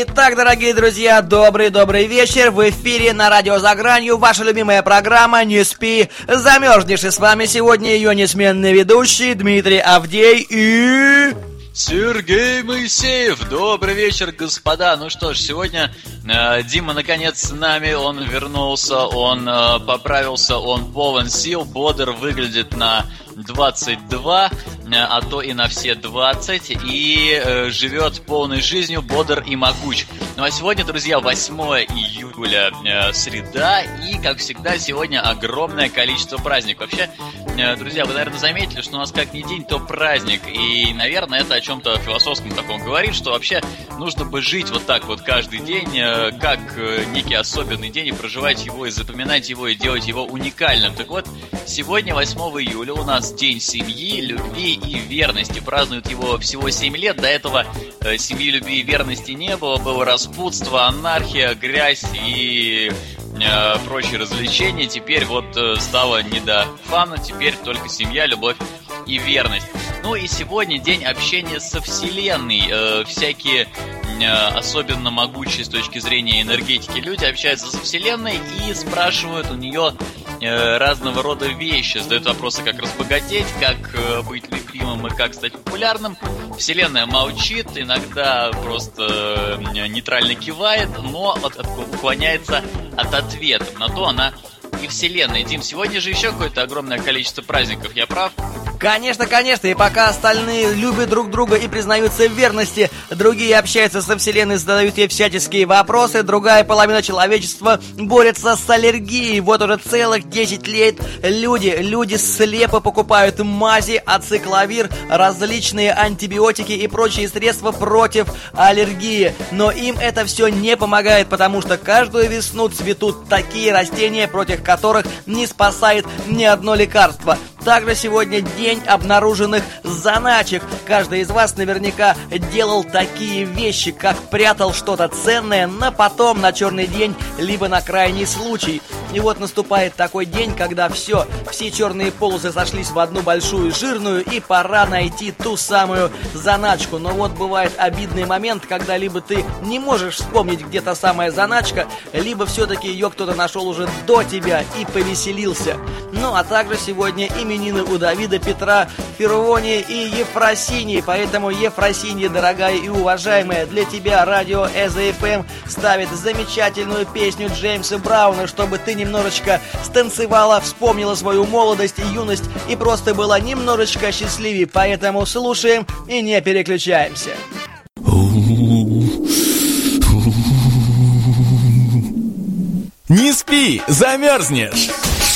Итак, дорогие друзья, добрый-добрый вечер. В эфире на радио «За гранью» ваша любимая программа «Не спи, замерзнешь». И с вами сегодня ее несменный ведущий Дмитрий Авдей и... Сергей Моисеев, добрый вечер, господа. Ну что ж, сегодня э, Дима наконец с нами, он вернулся, он э, поправился, он полон сил, бодр, выглядит на 22, э, а то и на все 20, и э, живет полной жизнью, бодр и могуч. Ну а сегодня, друзья, 8 июля, э, среда, и, как всегда, сегодня огромное количество праздников. Вообще, друзья, вы, наверное, заметили, что у нас как ни день, то праздник, и, наверное, это о чем-то философском таком говорит, что вообще нужно бы жить вот так вот каждый день, э, как э, некий особенный день, и проживать его, и запоминать его, и делать его уникальным. Так вот, сегодня, 8 июля, у нас День семьи, любви и верности. Празднуют его всего 7 лет. До этого э, семьи, любви и верности не было. Было распутство, анархия, грязь и э, прочие развлечения. Теперь вот э, стало не до фана. Теперь только семья, любовь и верность. Ну и сегодня день общения со Вселенной. Э, всякие особенно могучие с точки зрения энергетики люди общаются со Вселенной и спрашивают у нее э, разного рода вещи. Задают вопросы, как разбогатеть, как э, быть любимым и как стать популярным. Вселенная молчит, иногда просто э, нейтрально кивает, но уклоняется от ответа. На то она и Вселенная. Дим, сегодня же еще какое-то огромное количество праздников, я прав? Конечно, конечно, и пока остальные любят друг друга и признаются в верности, другие общаются со Вселенной, задают ей всяческие вопросы, другая половина человечества борется с аллергией. Вот уже целых 10 лет люди, люди слепо покупают мази, ацикловир, различные антибиотики и прочие средства против аллергии. Но им это все не помогает, потому что каждую весну цветут такие растения, против которых не спасает ни одно лекарство. Также сегодня день обнаруженных заначек. Каждый из вас наверняка делал такие вещи, как прятал что-то ценное на потом, на черный день, либо на крайний случай. И вот наступает такой день, когда все, все черные полосы сошлись в одну большую жирную, и пора найти ту самую заначку. Но вот бывает обидный момент, когда либо ты не можешь вспомнить, где та самая заначка, либо все-таки ее кто-то нашел уже до тебя и повеселился. Ну, а также сегодня именины у Давида, Петра, Фервони и Ефросинии. Поэтому, Ефросинья, дорогая и уважаемая, для тебя радио ЭЗФМ ставит замечательную песню Джеймса Брауна, чтобы ты немножечко станцевала, вспомнила свою молодость и юность и просто была немножечко счастливее. Поэтому слушаем и не переключаемся. Не спи, замерзнешь!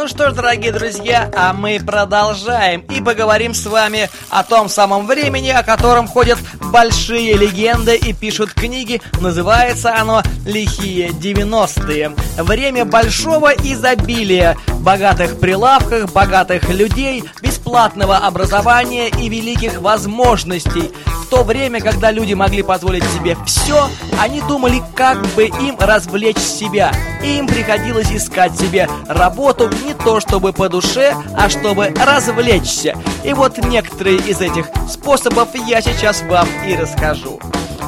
Ну что ж, дорогие друзья, а мы продолжаем и поговорим с вами о том самом времени, о котором ходят большие легенды и пишут книги. Называется оно «Лихие 90-е». Время большого изобилия, богатых прилавках, богатых людей, бесплатного образования и великих возможностей. В то время, когда люди могли позволить себе все, они думали, как бы им развлечь себя. Им приходилось искать себе работу не то чтобы по душе, а чтобы развлечься. И вот некоторые из этих способов я сейчас вам и расскажу.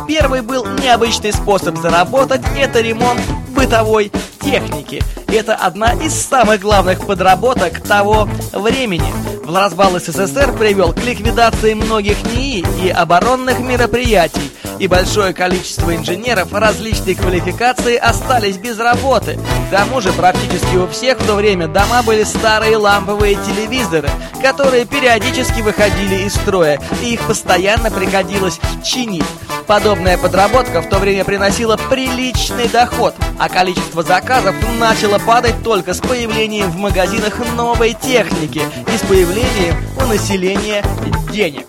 Первый был необычный способ заработать – это ремонт бытовой техники. Это одна из самых главных подработок того времени. В развал СССР привел к ликвидации многих НИИ и оборонных мероприятий, и большое количество инженеров различной квалификации остались без работы. К тому же практически у всех в то время дома были старые ламповые телевизоры, которые периодически выходили из строя, и их постоянно приходилось чинить. Подобная подработка в то время приносила приличный доход, а количество заказов начало падать только с появлением в магазинах новой техники и с появлением у населения денег.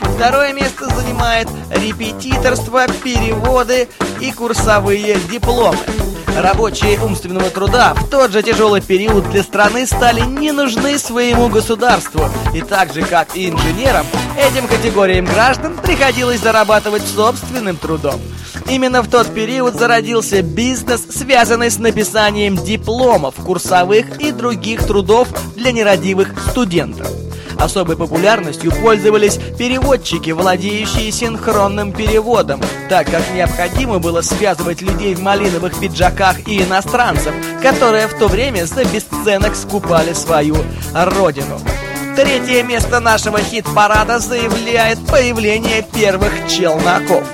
Второе место занимает репетиторство, переводы и курсовые дипломы. Рабочие умственного труда в тот же тяжелый период для страны стали не нужны своему государству. И так же, как и инженерам, этим категориям граждан приходилось зарабатывать собственным трудом. Именно в тот период зародился бизнес, связанный с написанием дипломов, курсовых и других трудов для нерадивых студентов. Особой популярностью пользовались переводчики, владеющие синхронным переводом, так как необходимо было связывать людей в малиновых пиджаках и иностранцев, которые в то время за бесценок скупали свою родину. Третье место нашего хит-парада заявляет появление первых челноков.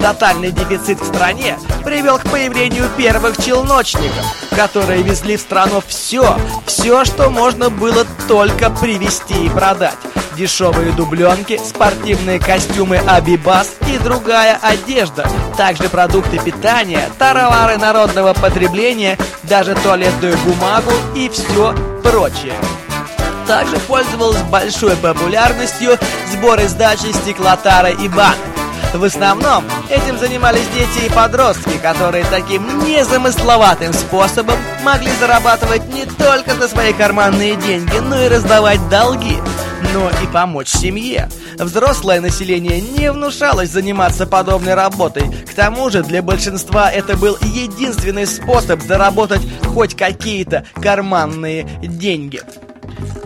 Тотальный дефицит в стране привел к появлению первых челночников, которые везли в страну все, все, что можно было только привезти и продать. Дешевые дубленки, спортивные костюмы Абибас и другая одежда, также продукты питания, товары народного потребления, даже туалетную бумагу и все прочее также пользовалась большой популярностью сборы сдачи стеклотары и банок. В основном этим занимались дети и подростки, которые таким незамысловатым способом могли зарабатывать не только за свои карманные деньги, но и раздавать долги, но и помочь семье. Взрослое население не внушалось заниматься подобной работой. К тому же для большинства это был единственный способ заработать хоть какие-то карманные деньги.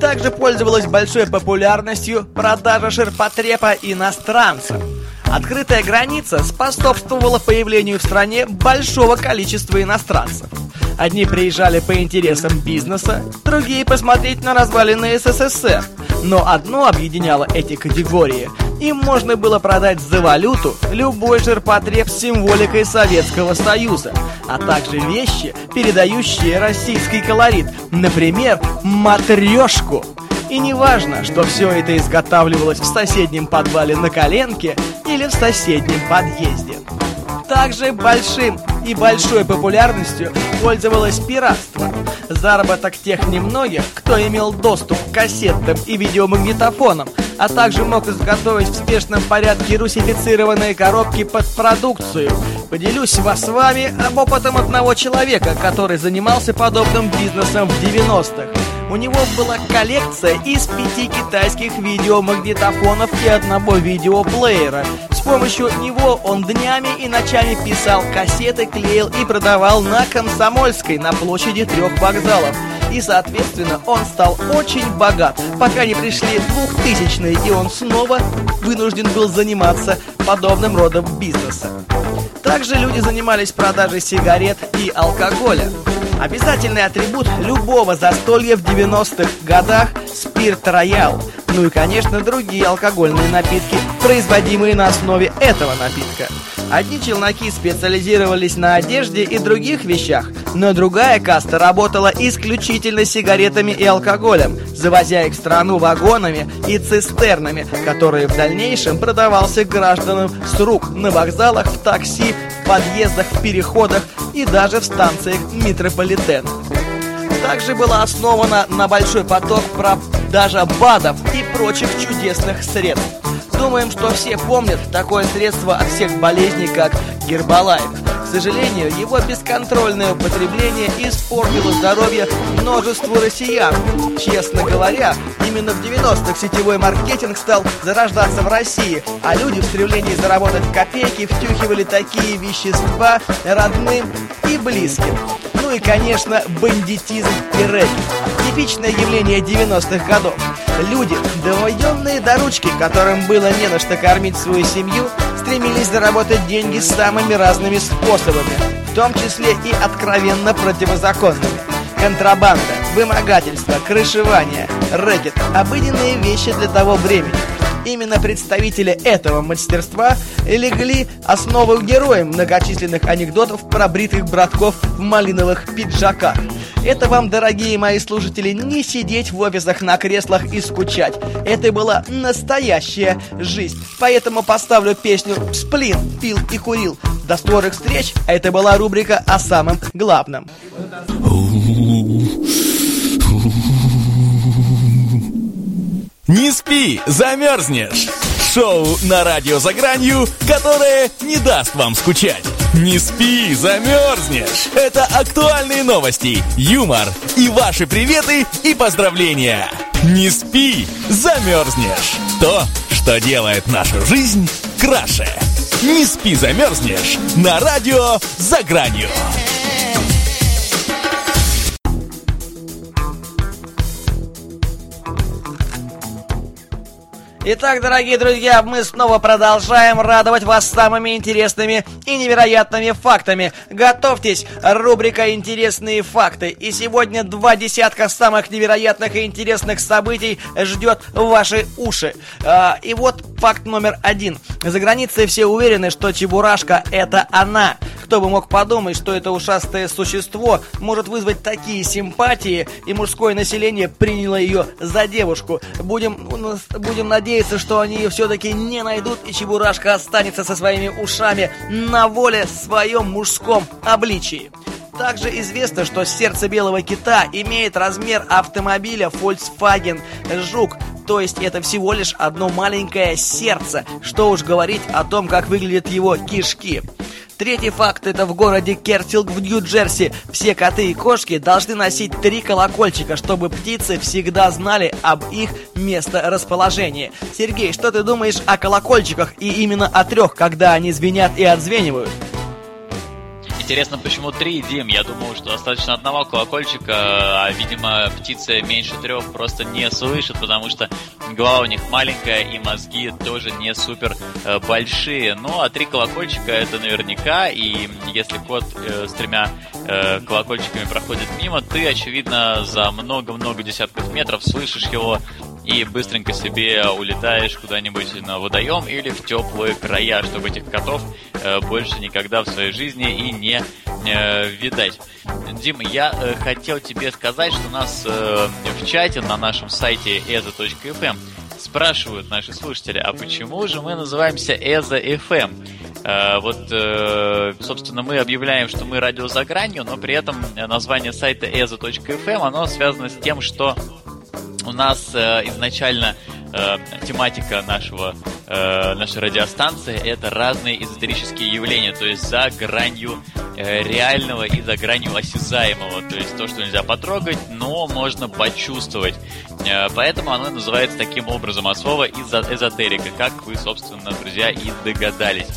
Также пользовалась большой популярностью продажа ширпотреба иностранцам. Открытая граница способствовала появлению в стране большого количества иностранцев. Одни приезжали по интересам бизнеса, другие посмотреть на развалины СССР. Но одно объединяло эти категории. Им можно было продать за валюту любой ширпотреб с символикой Советского Союза, а также вещи, передающие российский колорит, например, матрешку. И не важно, что все это изготавливалось в соседнем подвале на коленке или в соседнем подъезде. Также большим и большой популярностью пользовалось пиратство. Заработок тех немногих, кто имел доступ к кассетам и видеомагнитофонам, а также мог изготовить в спешном порядке русифицированные коробки под продукцию. Поделюсь вас с вами об опытом одного человека, который занимался подобным бизнесом в 90-х. У него была коллекция из пяти китайских видеомагнитофонов и одного видеоплеера. С помощью него он днями и ночами писал кассеты, клеил и продавал на Комсомольской на площади трех вокзалов. И, соответственно, он стал очень богат, пока не пришли двухтысячные, и он снова вынужден был заниматься подобным родом бизнеса. Также люди занимались продажей сигарет и алкоголя. Обязательный атрибут любого застолья в 90-х годах – спирт роял. Ну и, конечно, другие алкогольные напитки, производимые на основе этого напитка. Одни челноки специализировались на одежде и других вещах, но другая каста работала исключительно сигаретами и алкоголем, завозя их в страну вагонами и цистернами, которые в дальнейшем продавался гражданам с рук на вокзалах, в такси, в подъездах, в переходах и даже в станциях метрополитена. Также была основана на большой поток продажа БАДов и прочих чудесных средств. Думаем, что все помнят такое средство от всех болезней, как Гербалайф. Сожалению, его бесконтрольное употребление испортило здоровье множеству россиян. Честно говоря, именно в 90-х сетевой маркетинг стал зарождаться в России, а люди в стремлении заработать копейки втюхивали такие вещества родным и близким. Ну и, конечно, бандитизм и рэп. Типичное явление 90-х годов. Люди, доведенные до ручки, которым было не на что кормить свою семью, стремились заработать деньги самыми разными способами, в том числе и откровенно противозаконными. Контрабанда, вымогательство, крышевание, рэкет – обыденные вещи для того времени. Именно представители этого мастерства легли основу героям многочисленных анекдотов про бритых братков в малиновых пиджаках. Это вам, дорогие мои слушатели, не сидеть в офисах на креслах и скучать. Это была настоящая жизнь. Поэтому поставлю песню «Сплин, пил и курил». До скорых встреч, это была рубрика о самом главном. Не спи, замерзнешь! Шоу на радио «За гранью», которое не даст вам скучать. Не спи, замерзнешь! Это актуальные новости, юмор и ваши приветы и поздравления. Не спи, замерзнешь! То, что делает нашу жизнь краше. Не спи, замерзнешь! На радио «За гранью». Итак, дорогие друзья, мы снова продолжаем радовать вас самыми интересными и невероятными фактами. Готовьтесь, рубрика «Интересные факты». И сегодня два десятка самых невероятных и интересных событий ждет ваши уши. А, и вот факт номер один. За границей все уверены, что Чебурашка – это она. Кто бы мог подумать, что это ушастое существо может вызвать такие симпатии, и мужское население приняло ее за девушку. Будем, будем надеяться, что они ее все-таки не найдут, и Чебурашка останется со своими ушами на воле своем мужском обличии. Также известно, что сердце белого кита имеет размер автомобиля Volkswagen Жук, то есть это всего лишь одно маленькое сердце. Что уж говорить о том, как выглядят его кишки. Третий факт – это в городе Кертилг в Нью-Джерси. Все коты и кошки должны носить три колокольчика, чтобы птицы всегда знали об их месторасположении. Сергей, что ты думаешь о колокольчиках и именно о трех, когда они звенят и отзвенивают? Интересно, почему три, Дим? Я думал, что достаточно одного колокольчика, а, видимо, птица меньше трех просто не слышит, потому что голова у них маленькая и мозги тоже не супер э, большие. Ну, а три колокольчика это наверняка, и если кот э, с тремя э, колокольчиками проходит мимо, ты, очевидно, за много-много десятков метров слышишь его и быстренько себе улетаешь куда-нибудь на водоем или в теплые края, чтобы этих котов э, больше никогда в своей жизни и не э, видать. Дим, я э, хотел тебе сказать, что у нас в чате на нашем сайте eza.fm спрашивают наши слушатели, а почему же мы называемся Эза FM? Э, вот, э, собственно, мы объявляем, что мы радио за гранью, но при этом название сайта eza.fm, оно связано с тем, что у нас э, изначально э, тематика нашего, э, нашей радиостанции это разные эзотерические явления, то есть за гранью э, реального и за гранью осязаемого, то есть то, что нельзя потрогать, но можно почувствовать. Э, поэтому оно называется таким образом от слова эзотерика, как вы, собственно, друзья, и догадались.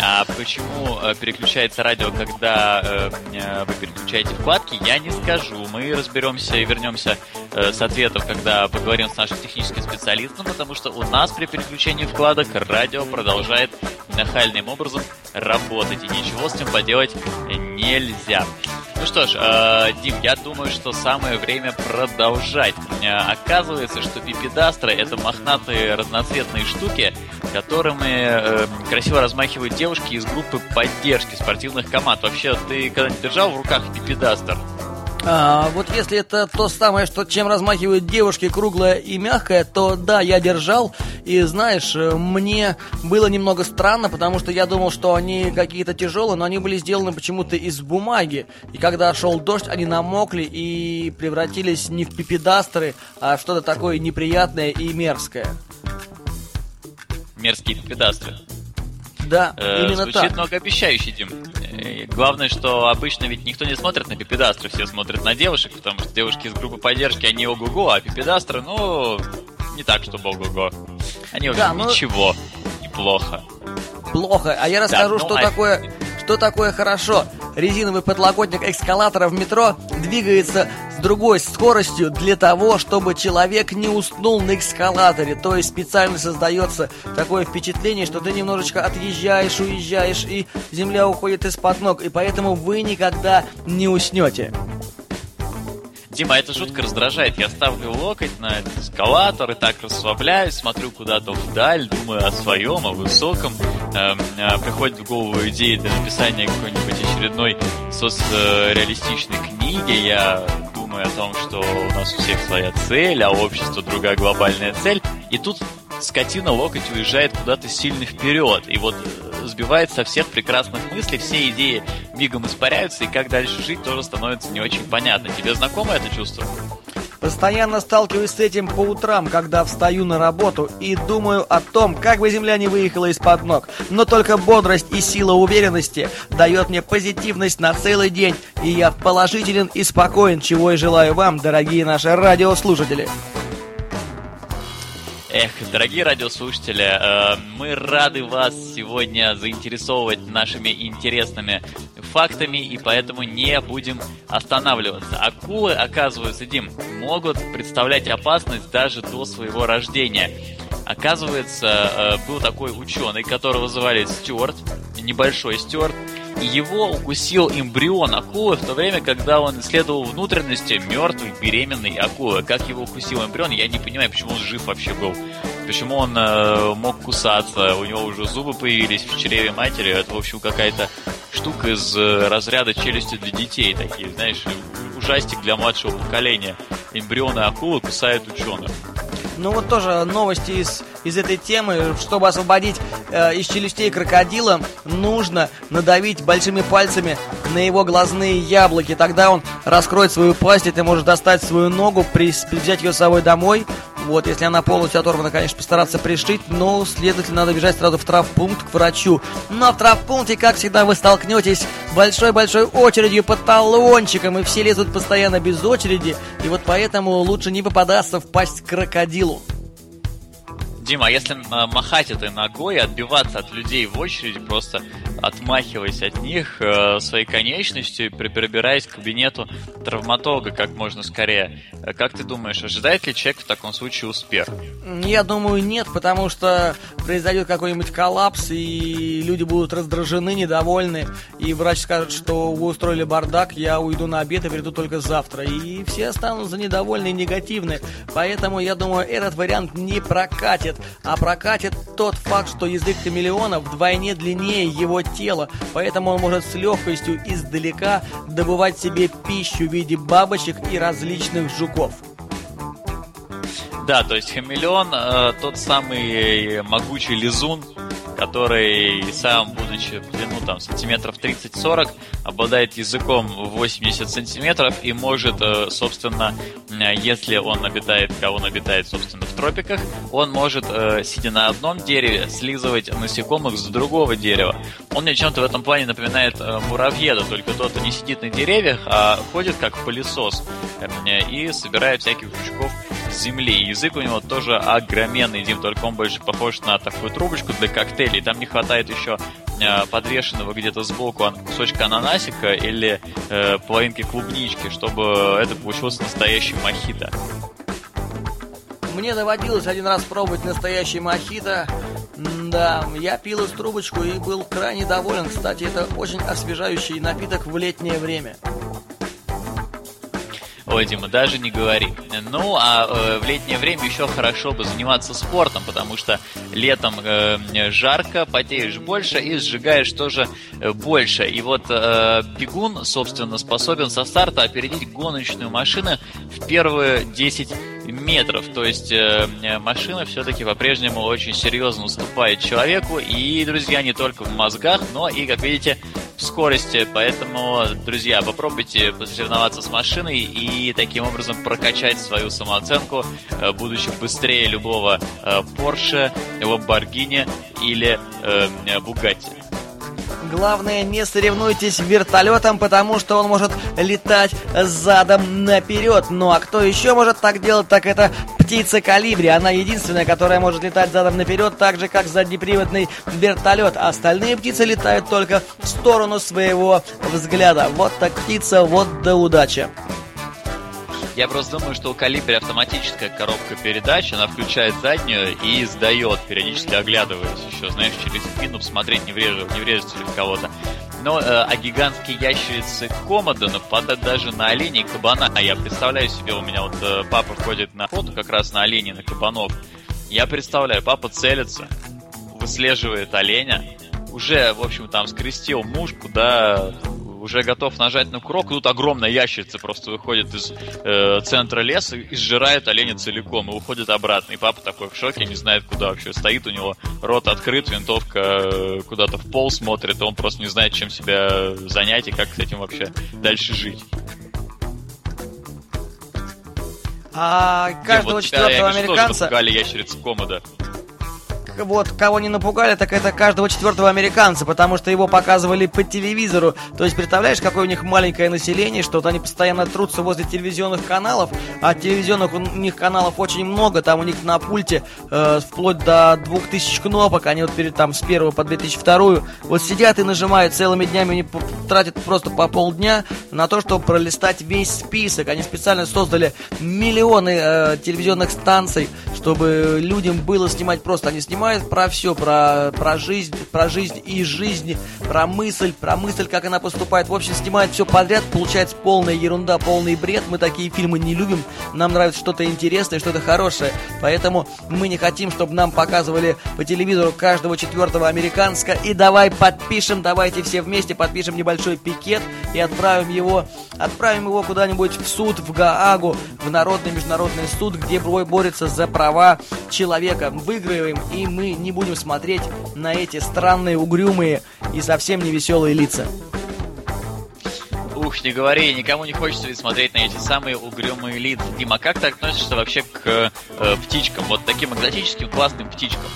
А почему э, переключается радио, когда э, э, вы переключаете вкладки, я не скажу. Мы разберемся и вернемся с ответов, когда поговорим с нашим техническим специалистом, потому что у нас при переключении вкладок радио продолжает нахальным образом работать, и ничего с этим поделать нельзя. Ну что ж, э, Дим, я думаю, что самое время продолжать. Э, оказывается, что пипедастры это мохнатые разноцветные штуки, которыми э, красиво размахивают девушки из группы поддержки спортивных команд. Вообще, ты когда-нибудь держал в руках пипедастер? А, вот если это то самое, что чем размахивают девушки, круглое и мягкое, то да, я держал. И знаешь, э, мне было немного странно, потому что я думал, что они какие-то тяжелые, но они были сделаны почему-то из бумаги. И когда шел дождь, они намокли и превратились не в пипедастры, а в что-то такое неприятное и мерзкое. Мерзкие пипедастры. Да, э, именно звучит так. многообещающе, Дим. И главное, что обычно ведь никто не смотрит на пипедастры, все смотрят на девушек, потому что девушки из группы поддержки, они ого-го, а пипедастры, ну, не так, чтобы ого-го. Они, в общем, да, но... ничего, неплохо. Плохо. А я расскажу, да, ну, что а... такое что такое хорошо. Резиновый подлокотник эскалатора в метро двигается с другой скоростью для того, чтобы человек не уснул на эскалаторе. То есть специально создается такое впечатление, что ты немножечко отъезжаешь, уезжаешь, и земля уходит из-под ног. И поэтому вы никогда не уснете. Дима, это жутко раздражает. Я ставлю локоть на эскалатор и так расслабляюсь, смотрю куда-то вдаль, думаю о своем, о высоком. Эм, э, приходит в голову идея для написания какой-нибудь очередной соцреалистичной книги. Я думаю о том, что у нас у всех своя цель, а общество другая глобальная цель. И тут скотина локоть уезжает куда-то сильно вперед. И вот э, сбивает со всех прекрасных мыслей, все идеи мигом испаряются, и как дальше жить тоже становится не очень понятно. Тебе знакомо это чувство? Постоянно сталкиваюсь с этим по утрам, когда встаю на работу и думаю о том, как бы земля не выехала из-под ног. Но только бодрость и сила уверенности дает мне позитивность на целый день, и я положителен и спокоен, чего и желаю вам, дорогие наши радиослушатели. Эх, дорогие радиослушатели, э, мы рады вас сегодня заинтересовывать нашими интересными фактами, и поэтому не будем останавливаться. Акулы, оказывается, Дим, могут представлять опасность даже до своего рождения. Оказывается, э, был такой ученый, которого звали Стюарт, небольшой Стюарт, его укусил эмбрион акулы в то время, когда он исследовал внутренности мертвой беременной акулы. Как его укусил эмбрион, я не понимаю, почему он жив вообще был. Почему он э, мог кусаться, у него уже зубы появились в чреве матери. Это, в общем, какая-то штука из э, разряда челюсти для детей. Такие, знаешь, ужастик для младшего поколения. Эмбрионы акулы кусают ученых. Ну вот тоже новости из, из этой темы. Чтобы освободить э, из челюстей крокодила, нужно надавить большими пальцами на его глазные яблоки. Тогда он раскроет свою пасть, и ты можешь достать свою ногу, при, взять ее с собой домой. Вот, если она полностью оторвана, конечно, постараться пришить, но, следовательно, надо бежать сразу в травмпункт к врачу. Но в травмпункте, как всегда, вы столкнетесь большой-большой очередью по талончикам, и все лезут постоянно без очереди, и вот поэтому лучше не попадаться в пасть крокодилу. Дима, а если э, махать этой ногой отбиваться от людей в очереди, просто отмахиваясь от них э, своей конечностью и пробираясь к кабинету травматолога как можно скорее, э, как ты думаешь, ожидает ли человек в таком случае успех? Я думаю, нет, потому что произойдет какой-нибудь коллапс, и люди будут раздражены, недовольны, и врач скажет, что вы устроили бардак, я уйду на обед и приду только завтра, и все останутся недовольны и негативны. Поэтому, я думаю, этот вариант не прокатит прокатит, а прокатит тот факт, что язык хамелеона вдвойне длиннее его тела, поэтому он может с легкостью издалека добывать себе пищу в виде бабочек и различных жуков. Да, то есть хамелеон э, тот самый могучий лизун, который сам, будучи в длину там сантиметров 30-40, обладает языком 80 сантиметров и может, э, собственно, э, если он обитает, кого он обитает, собственно, в тропиках, он может, э, сидя на одном дереве, слизывать насекомых с другого дерева. Он мне чем-то в этом плане напоминает муравьеда, только тот не сидит на деревьях, а ходит как пылесос и собирает всяких жучков земли. язык у него тоже огроменный, Дим, только он больше похож на такую трубочку для коктейлей. Там не хватает еще э, подвешенного где-то сбоку кусочка ананасика или э, половинки клубнички, чтобы это получился настоящий мохито. Мне доводилось один раз пробовать настоящий мохито. Да, я пил из трубочку и был крайне доволен. Кстати, это очень освежающий напиток в летнее время. Ой, Дима, даже не говори. Ну, а э, в летнее время еще хорошо бы заниматься спортом, потому что летом э, жарко, потеешь больше и сжигаешь тоже э, больше. И вот э, бегун, собственно, способен со старта опередить гоночную машину в первые 10 метров. То есть э, машина все-таки по-прежнему очень серьезно уступает человеку. И, друзья, не только в мозгах, но и, как видите, в скорости, поэтому, друзья, попробуйте посоревноваться с машиной и таким образом прокачать свою самооценку, э, будучи быстрее любого э, Porsche, Lamborghini или э, Bugatti. Главное, не соревнуйтесь вертолетом, потому что он может летать задом наперед. Ну а кто еще может так делать, так это птица калибри. Она единственная, которая может летать задом наперед, так же как заднеприводный вертолет. Остальные птицы летают только в сторону своего взгляда. Вот так птица, вот да удача. Я просто думаю, что у Калибри автоматическая коробка передач, она включает заднюю и сдает, периодически оглядываясь еще, знаешь, через спину посмотреть, не, врежет, не врежется ли кого-то. Но, э, а гигантские ящерицы комода нападают даже на оленей и кабана. А я представляю себе, у меня вот э, папа ходит на фото как раз на оленей, на кабанов. Я представляю, папа целится, выслеживает оленя, уже, в общем, там скрестил мушку, да, уже готов нажать на курок, тут огромная ящерица просто выходит из э, центра леса и сжирает оленя целиком и уходит обратно. И папа такой в шоке, не знает, куда вообще стоит, у него рот открыт, винтовка э, куда-то в пол смотрит, и он просто не знает, чем себя занять и как с этим вообще дальше жить. А каждого Где, вот четвертого тебя, американца... Тоже ящерицы комода вот кого не напугали, так это каждого четвертого американца, потому что его показывали по телевизору. То есть, представляешь, какое у них маленькое население, что вот они постоянно трутся возле телевизионных каналов, а телевизионных у них каналов очень много, там у них на пульте э, вплоть до 2000 кнопок, они вот перед там с первого по 2002 вот сидят и нажимают целыми днями, они тратят просто по полдня на то, чтобы пролистать весь список. Они специально создали миллионы э, телевизионных станций, чтобы людям было снимать просто. Они снимают снимает про все, про, про жизнь, про жизнь и жизнь, про мысль, про мысль, как она поступает. В общем, снимает все подряд, получается полная ерунда, полный бред. Мы такие фильмы не любим, нам нравится что-то интересное, что-то хорошее. Поэтому мы не хотим, чтобы нам показывали по телевизору каждого четвертого американска. И давай подпишем, давайте все вместе подпишем небольшой пикет и отправим его, отправим его куда-нибудь в суд, в Гаагу, в Народный международный суд, где борется за права человека. Выиграем и мы не будем смотреть на эти странные, угрюмые и совсем не веселые лица. Ух, не говори, никому не хочется смотреть на эти самые угрюмые лица. Дима, как ты относишься вообще к э, птичкам, вот таким экзотическим классным птичкам?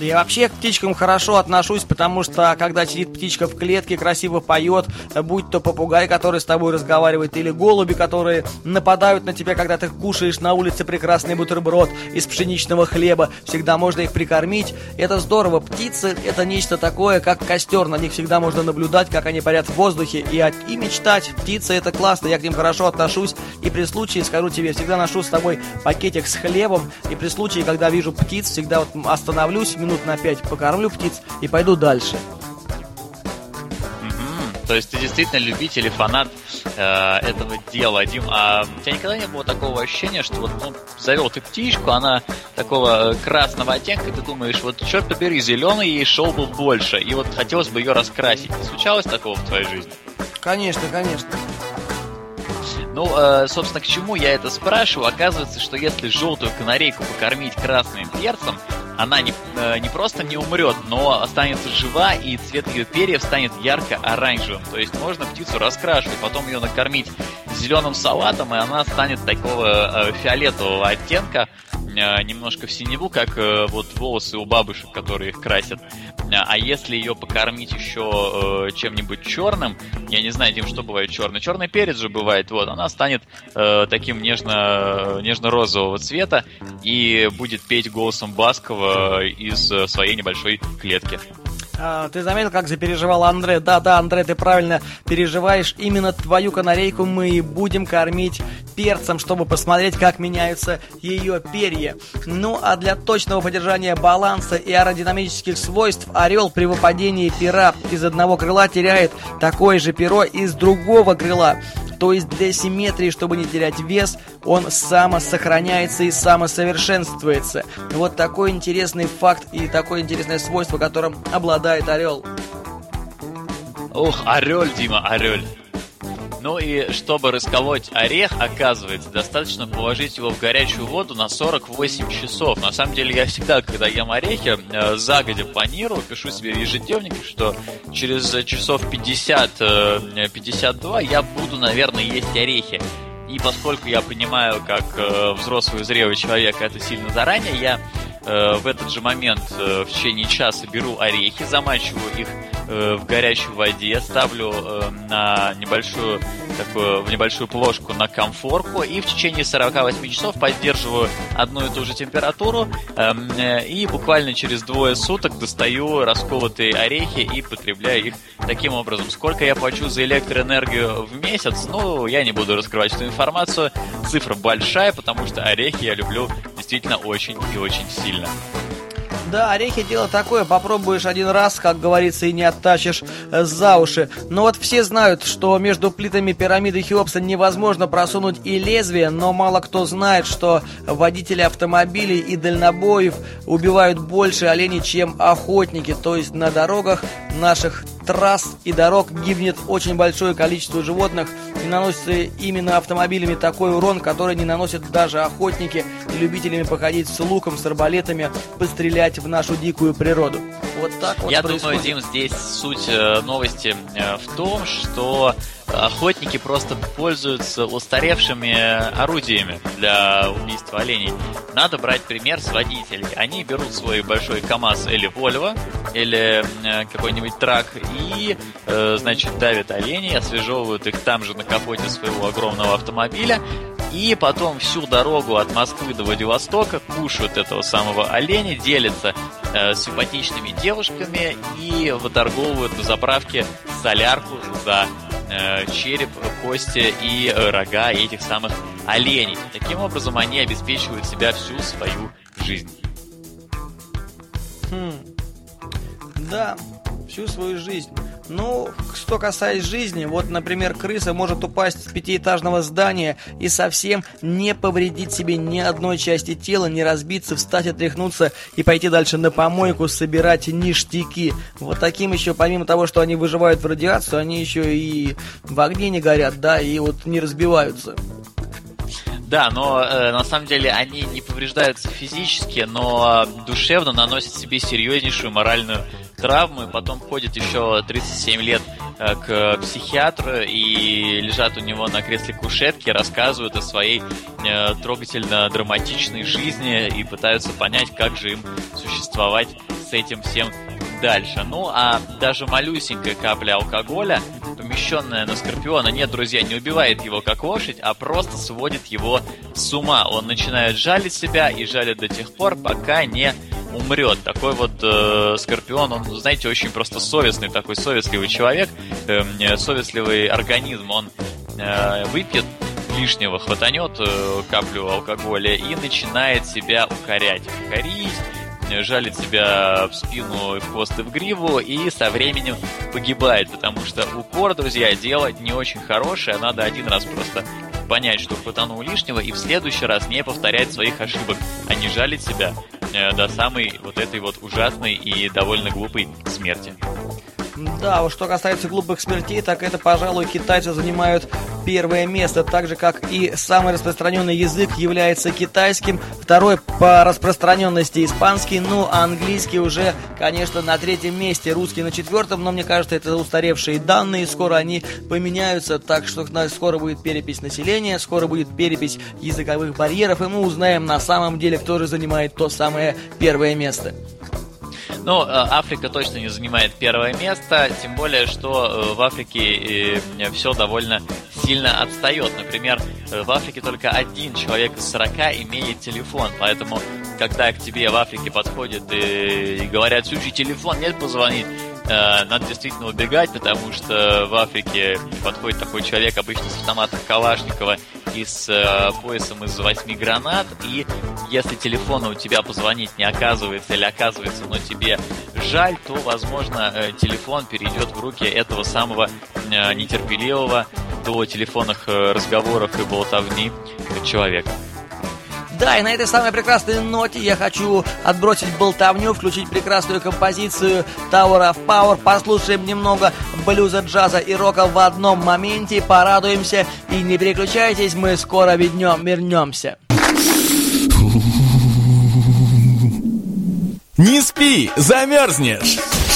Я вообще к птичкам хорошо отношусь, потому что когда сидит птичка в клетке, красиво поет, будь то попугай, который с тобой разговаривает, или голуби, которые нападают на тебя, когда ты кушаешь на улице прекрасный бутерброд из пшеничного хлеба, всегда можно их прикормить. Это здорово. Птицы — это нечто такое, как костер. На них всегда можно наблюдать, как они парят в воздухе и, и мечтать. Птицы — это классно, я к ним хорошо отношусь. И при случае, скажу тебе, всегда ношу с тобой пакетик с хлебом. И при случае, когда вижу птиц, всегда вот остановлюсь, минут на 5 покормлю птиц и пойду дальше. То есть ты действительно любитель и фанат э, этого дела, Дим. А у тебя никогда не было такого ощущения, что вот ну, завел ты птичку, она такого красного оттенка, ты думаешь, вот черт побери, зеленый ей шел бы больше, и вот хотелось бы ее раскрасить. Случалось такого в твоей жизни? Конечно, конечно. Ну, э, собственно, к чему я это спрашиваю? Оказывается, что если желтую канарейку покормить красным перцем, она не, э, не просто не умрет, но останется жива, и цвет ее перьев станет ярко-оранжевым. То есть можно птицу раскрашивать, потом ее накормить зеленым салатом, и она станет такого э, фиолетового оттенка, немножко в синеву, как э, вот волосы у бабушек, которые их красят. А если ее покормить еще э, чем-нибудь черным, я не знаю, Дим, что бывает черный. Черный перец же бывает, вот, она станет э, таким нежно, нежно-розового цвета и будет петь голосом Баскова из э, своей небольшой клетки. А, ты заметил, как запереживал Андре? Да, да, Андре, ты правильно переживаешь. Именно твою канарейку мы и будем кормить перцем, чтобы посмотреть, как меняются ее перья. Ну, а для точного поддержания баланса и аэродинамических свойств орел при выпадении пера из одного крыла теряет такое же перо из другого крыла. То есть для симметрии, чтобы не терять вес, он самосохраняется и самосовершенствуется. Вот такой интересный факт и такое интересное свойство, которым обладает орел. Ох, орел, Дима, орел. Ну и чтобы расколоть орех, оказывается, достаточно положить его в горячую воду на 48 часов. На самом деле я всегда, когда ем орехи, э, загодя планирую, пишу себе в ежедневнике, что через часов 50-52 я буду, наверное, есть орехи. И поскольку я понимаю, как э, взрослый зрелый человек это сильно заранее, я э, в этот же момент э, в течение часа беру орехи, замачиваю их э, в горячей воде, ставлю э, на небольшую такую, в небольшую плошку на комфорку и в течение 48 часов поддерживаю одну и ту же температуру эм, э, и буквально через двое суток достаю расколотые орехи и потребляю их таким образом. Сколько я плачу за электроэнергию в месяц? Ну, я не буду раскрывать эту информацию. Цифра большая, потому что орехи я люблю действительно очень и очень сильно. Да, орехи дело такое, попробуешь один раз, как говорится, и не оттащишь э, за уши. Но вот все знают, что между плитами пирамиды Хеопса невозможно просунуть и лезвие, но мало кто знает, что водители автомобилей и дальнобоев убивают больше оленей, чем охотники, то есть на дорогах наших трасс и дорог гибнет очень большое количество животных и наносится именно автомобилями такой урон, который не наносят даже охотники и любителями походить с луком, с арбалетами, пострелять в нашу дикую природу. Вот так вот Я происходит. думаю, Дим, здесь суть э, новости э, в том, что охотники просто пользуются устаревшими орудиями для убийства оленей. Надо брать пример с водителей. Они берут свой большой КАМАЗ или Вольво, или э, какой-нибудь трак, и, э, значит, давят оленей, освежевывают их там же на капоте своего огромного автомобиля, и потом всю дорогу от Москвы до Владивостока кушают этого самого оленя, делятся э, симпатичными девушками и выторговывают на заправке солярку за э, череп, кости и э, рога этих самых оленей. Таким образом, они обеспечивают себя всю свою жизнь. Хм. Да, всю свою жизнь. Ну, что касается жизни, вот, например, крыса может упасть с пятиэтажного здания и совсем не повредить себе ни одной части тела, не разбиться, встать, отряхнуться и пойти дальше на помойку собирать ништяки. Вот таким еще, помимо того, что они выживают в радиацию, они еще и в огне не горят, да, и вот не разбиваются. Да, но э, на самом деле они не повреждаются физически, но душевно наносят себе серьезнейшую моральную травму, и потом ходят еще 37 лет э, к психиатру и лежат у него на кресле кушетки, рассказывают о своей э, трогательно драматичной жизни и пытаются понять, как же им существовать с этим всем дальше. Ну, а даже малюсенькая капля алкоголя, помещенная на Скорпиона, нет, друзья, не убивает его как лошадь, а просто сводит его с ума. Он начинает жалить себя и жалит до тех пор, пока не умрет. Такой вот э, Скорпион, он, знаете, очень просто совестный, такой совестливый человек, э, совестливый организм. Он э, выпьет лишнего, хватанет э, каплю алкоголя и начинает себя укорять. Укорить, жалит себя в спину, в хвост и в гриву, и со временем погибает, потому что укор, друзья, дело не очень хорошее, надо один раз просто понять, что хватанул лишнего, и в следующий раз не повторять своих ошибок, а не жалить себя э, до самой вот этой вот ужасной и довольно глупой смерти. Да, вот что касается глупых смертей, так это, пожалуй, китайцы занимают первое место, так же, как и самый распространенный язык является китайским, второй по распространенности испанский, ну, а английский уже, конечно, на третьем месте, русский на четвертом, но мне кажется, это устаревшие данные, скоро они поменяются, так что скоро будет перепись населения, скоро будет перепись языковых барьеров, и мы узнаем на самом деле, кто же занимает то самое первое место. Ну, э, Африка точно не занимает первое место, тем более, что э, в Африке э, все довольно сильно отстает. Например, в Африке только один человек из 40 имеет телефон, поэтому когда к тебе в Африке подходят и, говорят, слушай, телефон нет позвонить, надо действительно убегать, потому что в Африке подходит такой человек обычно с автоматом Калашникова и с э, поясом из восьми гранат, и если телефона у тебя позвонить не оказывается или оказывается, но тебе жаль, то, возможно, э, телефон перейдет в руки этого самого э, нетерпеливого до телефонных э, разговоров и болтовни человека. Да, и на этой самой прекрасной ноте я хочу отбросить болтовню, включить прекрасную композицию Tower of Power, послушаем немного блюза, джаза и рока в одном моменте, порадуемся и не переключайтесь, мы скоро вернем, вернемся. Не спи, замерзнешь!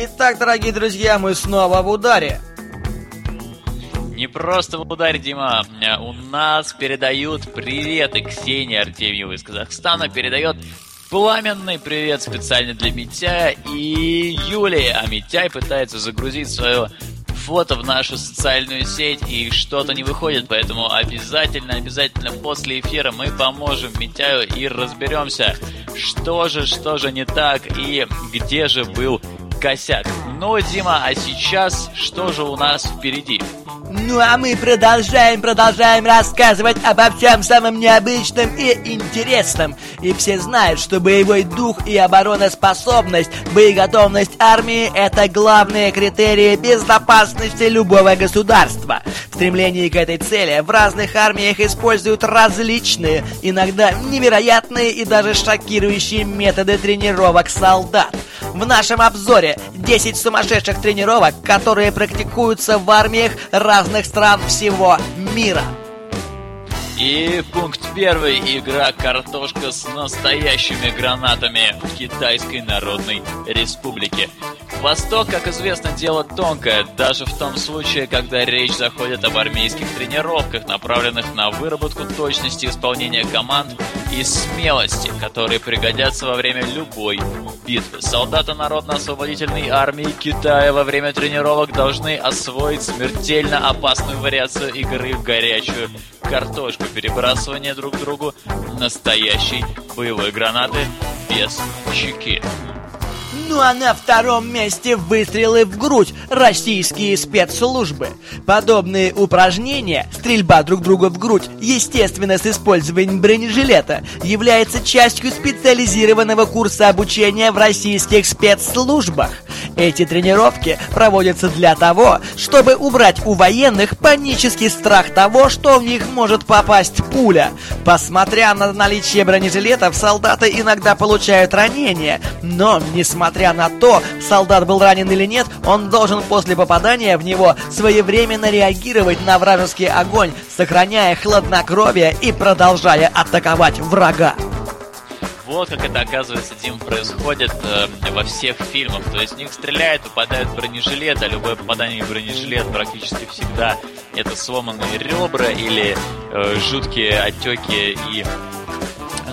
Итак, дорогие друзья, мы снова в ударе. Не просто в ударе, Дима. У нас передают приветы Ксения Артемьева из Казахстана. Передает пламенный привет специально для Митяя и Юлии. А Митяй пытается загрузить свое фото в нашу социальную сеть и что-то не выходит, поэтому обязательно, обязательно после эфира мы поможем Митяю и разберемся, что же, что же не так и где же был косяк. Но, Дима, а сейчас что же у нас впереди? Ну а мы продолжаем, продолжаем рассказывать обо всем самом необычном и интересном. И все знают, что боевой дух и обороноспособность, боеготовность армии – это главные критерии безопасности любого государства. В стремлении к этой цели в разных армиях используют различные, иногда невероятные и даже шокирующие методы тренировок солдат. В нашем обзоре 10 сумасшедших тренировок, которые практикуются в армиях разных стран всего мира. И пункт первый. Игра «Картошка» с настоящими гранатами в Китайской Народной Республике. Восток, как известно, дело тонкое, даже в том случае, когда речь заходит об армейских тренировках, направленных на выработку точности исполнения команд и смелости, которые пригодятся во время любой битвы. Солдаты Народно-освободительной армии Китая во время тренировок должны освоить смертельно опасную вариацию игры в горячую картошку, перебрасывание друг другу настоящей боевой гранаты без чеки. Ну а на втором месте выстрелы в грудь российские спецслужбы. Подобные упражнения, стрельба друг друга в грудь, естественно с использованием бронежилета, является частью специализированного курса обучения в российских спецслужбах. Эти тренировки проводятся для того, чтобы убрать у военных панический страх того, что в них может попасть пуля. Посмотря на наличие бронежилетов, солдаты иногда получают ранения, но, несмотря на то, солдат был ранен или нет, он должен после попадания в него своевременно реагировать на вражеский огонь, сохраняя хладнокровие и продолжая атаковать врага. Вот как это, оказывается, Дим, происходит э, во всех фильмах. То есть в них стреляют, попадают в бронежилет, а любое попадание в бронежилет практически всегда это сломанные ребра или э, жуткие отеки и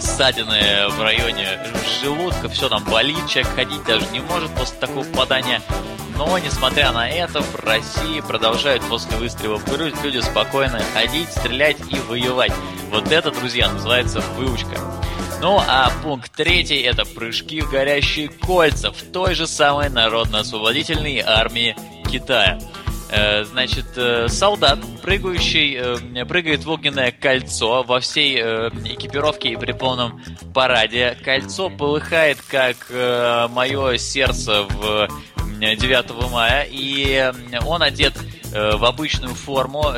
ссадины в районе желудка, все там болит, человек ходить даже не может после такого попадания. Но, несмотря на это, в России продолжают после выстрела в грудь люди спокойно ходить, стрелять и воевать. Вот это, друзья, называется выучка. Ну а пункт третий – это прыжки в горящие кольца в той же самой народно-освободительной армии Китая. Э, значит, э, солдат, прыгающий, э, прыгает в огненное кольцо во всей экипировке и при полном параде. Кольцо полыхает, как мое сердце в 9 мая, и он одет в обычную форму,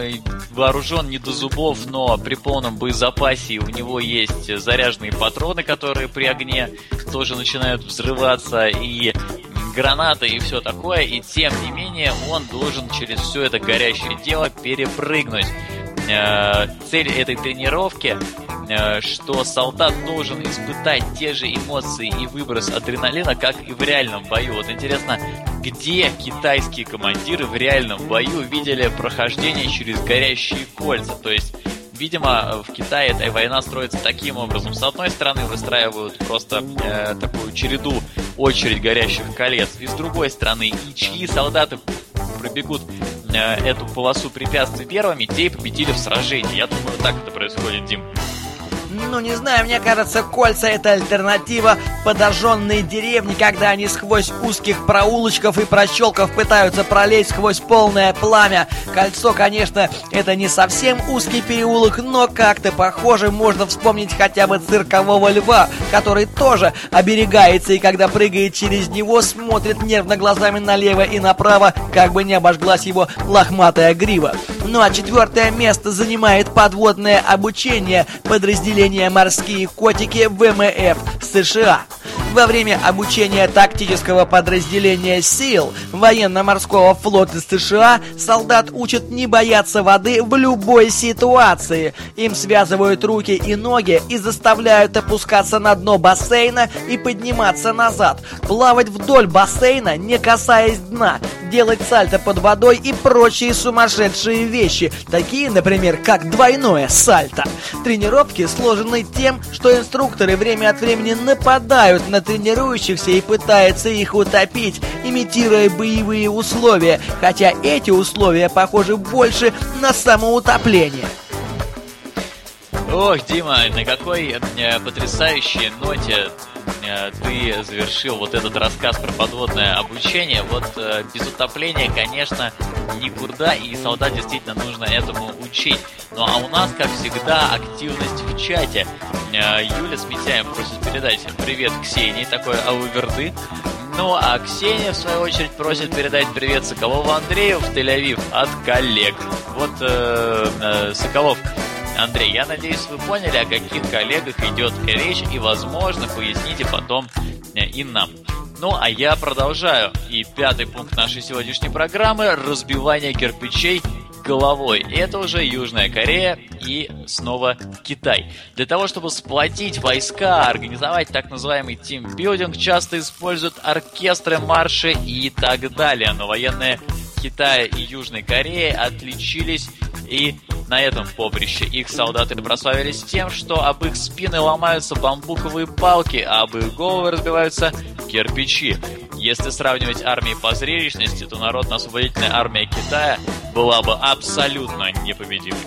вооружен не до зубов, но при полном боезапасе у него есть заряженные патроны, которые при огне тоже начинают взрываться, и гранаты и все такое, и тем не менее он должен через все это горящее дело перепрыгнуть. Э, цель этой тренировки э, что солдат должен испытать те же эмоции и выброс адреналина, как и в реальном бою. Вот интересно, где китайские командиры в реальном бою видели прохождение через горящие кольца? То есть Видимо, в Китае эта война строится таким образом. С одной стороны, выстраивают просто э, такую череду, очередь горящих колец. И с другой стороны, и чьи солдаты пробегут э, эту полосу препятствий первыми, те и победили в сражении. Я думаю, так это происходит, Дим. Ну, не знаю, мне кажется, кольца это альтернатива подожженной деревни, когда они сквозь узких проулочков и прощелков пытаются пролезть сквозь полное пламя. Кольцо, конечно, это не совсем узкий переулок, но как-то похоже можно вспомнить хотя бы циркового льва, который тоже оберегается и когда прыгает через него, смотрит нервно глазами налево и направо, как бы не обожглась его лохматая грива. Ну а четвертое место занимает подводное обучение подразделения «Морские котики» ВМФ США. Во время обучения тактического подразделения сил военно-морского флота США солдат учат не бояться воды в любой ситуации. Им связывают руки и ноги и заставляют опускаться на дно бассейна и подниматься назад, плавать вдоль бассейна, не касаясь дна, делать сальто под водой и прочие сумасшедшие вещи, такие, например, как двойное сальто. Тренировки сложены тем, что инструкторы время от времени нападают на тренирующихся и пытаются их утопить, имитируя боевые условия, хотя эти условия похожи больше на самоутопление. Ох, Дима, на какой э, потрясающей ноте ты завершил вот этот рассказ про подводное обучение. Вот э, без утопления, конечно, никуда, и солдат действительно нужно этому учить. Ну а у нас, как всегда, активность в чате. Э, Юля Смитяем просит передать привет Ксении, такой ауверды. Ну а Ксения, в свою очередь, просит передать привет Соколову Андрею в Тель-Авив от коллег. Вот э, э, Соколов, Андрей, я надеюсь, вы поняли, о каких коллегах идет речь, и, возможно, поясните потом э, и нам. Ну, а я продолжаю. И пятый пункт нашей сегодняшней программы – разбивание кирпичей головой. Это уже Южная Корея и снова Китай. Для того, чтобы сплотить войска, организовать так называемый тимбилдинг, часто используют оркестры, марши и так далее. Но военные Китая и Южной Кореи отличились и на этом поприще их солдаты прославились тем, что об их спины ломаются бамбуковые палки, а об их головы разбиваются кирпичи. Если сравнивать армии по зрелищности, то Народно-освободительная армия Китая была бы абсолютно непобедимой.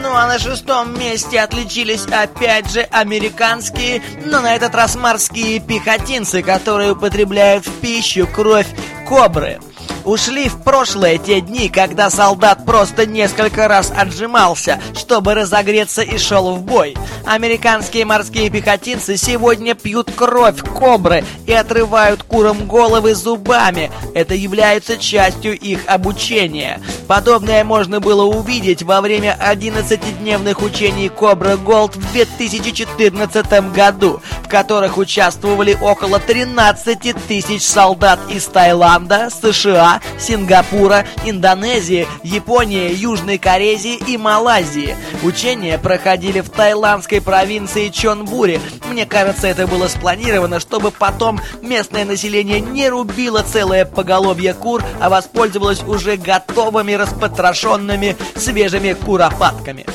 Ну а на шестом месте отличились опять же американские, но на этот раз морские пехотинцы, которые употребляют в пищу кровь кобры. Ушли в прошлое те дни, когда солдат просто несколько раз отжимался, чтобы разогреться и шел в бой. Американские морские пехотинцы сегодня пьют кровь кобры и отрывают курам головы зубами. Это является частью их обучения. Подобное можно было увидеть во время 11-дневных учений Кобра Голд в 2014 году, в которых участвовали около 13 тысяч солдат из Таиланда, США, Сингапура, Индонезии, Японии, Южной Кореи и Малайзии. Учения проходили в тайландской провинции Чонбури. Мне кажется, это было спланировано, чтобы потом местное население не рубило целое поголовье кур, а воспользовалось уже готовыми распотрошенными свежими куропатками.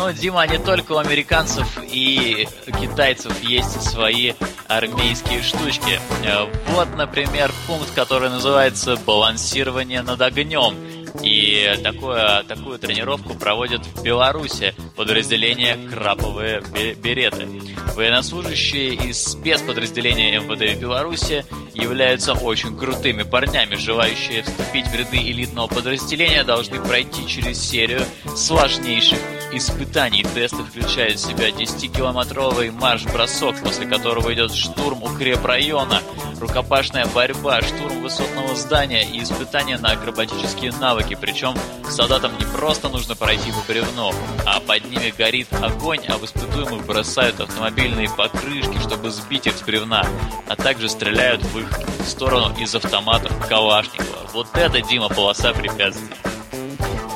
Но, Дима, не только у американцев и китайцев есть свои армейские штучки. Э, вот, например, пункт, который называется «Балансирование над огнем». И такое, такую тренировку проводят в Беларуси подразделение «Краповые береты». Военнослужащие из спецподразделения МВД в Беларуси являются очень крутыми парнями. Желающие вступить в ряды элитного подразделения должны пройти через серию сложнейших испытаний. Тесты включают в себя 10-километровый марш-бросок, после которого идет штурм укрепрайона, рукопашная борьба, штурм высотного здания и испытания на акробатические навыки. Причем солдатам не просто нужно пройти по бревну, а под ними горит огонь, а в испытуемых бросают автомобильные покрышки, чтобы сбить их с бревна, а также стреляют в их сторону из автоматов Калашникова. Вот это, Дима, полоса препятствий.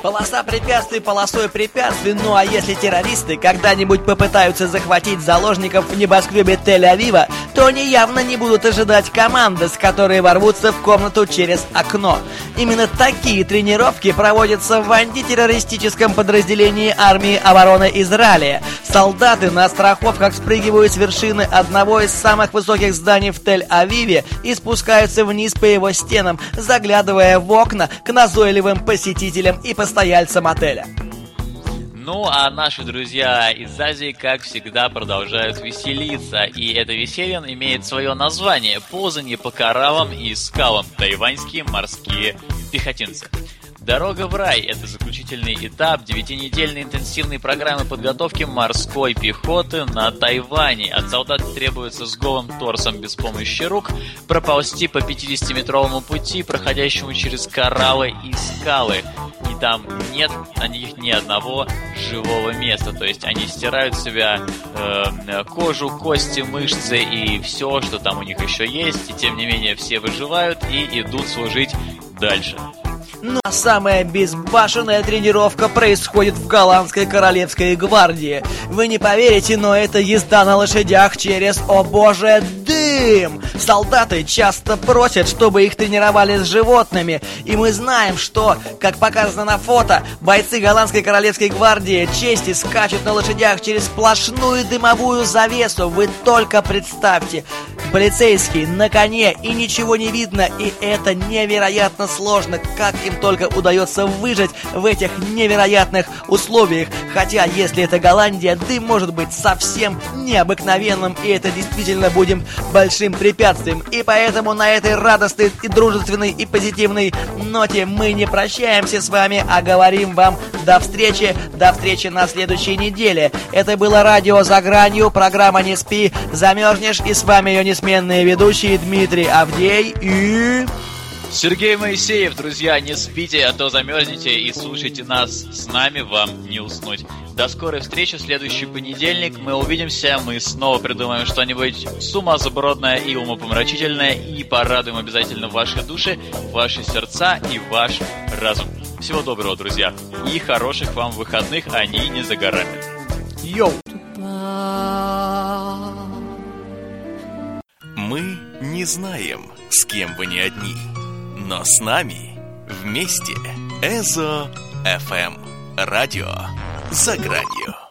Полоса препятствий полосой препятствий, ну а если террористы когда-нибудь попытаются захватить заложников в небоскребе Тель-Авива, то они явно не будут ожидать команды, с которой ворвутся в комнату через окно. Именно такие тренировки проводятся в антитеррористическом подразделении армии обороны Израиля. Солдаты на страховках спрыгивают с вершины одного из самых высоких зданий в Тель-Авиве и спускаются вниз по его стенам, заглядывая в окна к назойливым посетителям и постоянным постояльцам отеля. Ну, а наши друзья из Азии, как всегда, продолжают веселиться. И это веселье имеет свое название – ползание по кораллам и скалам. Тайваньские морские пехотинцы. Дорога в рай – это заключительный этап девятинедельной интенсивной программы подготовки морской пехоты на Тайване. От солдат требуется с голым торсом без помощи рук проползти по 50-метровому пути, проходящему через кораллы и скалы. И там нет на них ни одного живого места. То есть они стирают с себя э, кожу, кости, мышцы и все, что там у них еще есть. И тем не менее все выживают и идут служить дальше. Ну а самая безбашенная тренировка происходит в голландской королевской гвардии. Вы не поверите, но это езда на лошадях через, о боже, дым! Солдаты часто просят, чтобы их тренировали с животными. И мы знаем, что, как показано на фото, бойцы голландской королевской гвардии чести скачут на лошадях через сплошную дымовую завесу. Вы только представьте. Полицейский на коне и ничего не видно, и это невероятно сложно, как им только удается выжить в этих невероятных условиях. Хотя, если это Голландия, дым может быть совсем необыкновенным, и это действительно будет большим препятствием. И поэтому на этой радостной и дружественной и позитивной ноте мы не прощаемся с вами, а говорим вам до встречи, до встречи на следующей неделе. Это было радио «За гранью», программа «Не спи», замерзнешь, и с вами ее несменные ведущие Дмитрий Авдей и... Сергей Моисеев, друзья, не спите, а то замерзнете и слушайте нас. С нами вам не уснуть. До скорой встречи в следующий понедельник. Мы увидимся, мы снова придумаем что-нибудь сумасбродное и умопомрачительное и порадуем обязательно ваши души, ваши сердца и ваш разум. Всего доброго, друзья, и хороших вам выходных, они не за горами. Йоу! Мы не знаем, с кем вы не одни, но с нами вместе Эзо FM. Радио за гранью.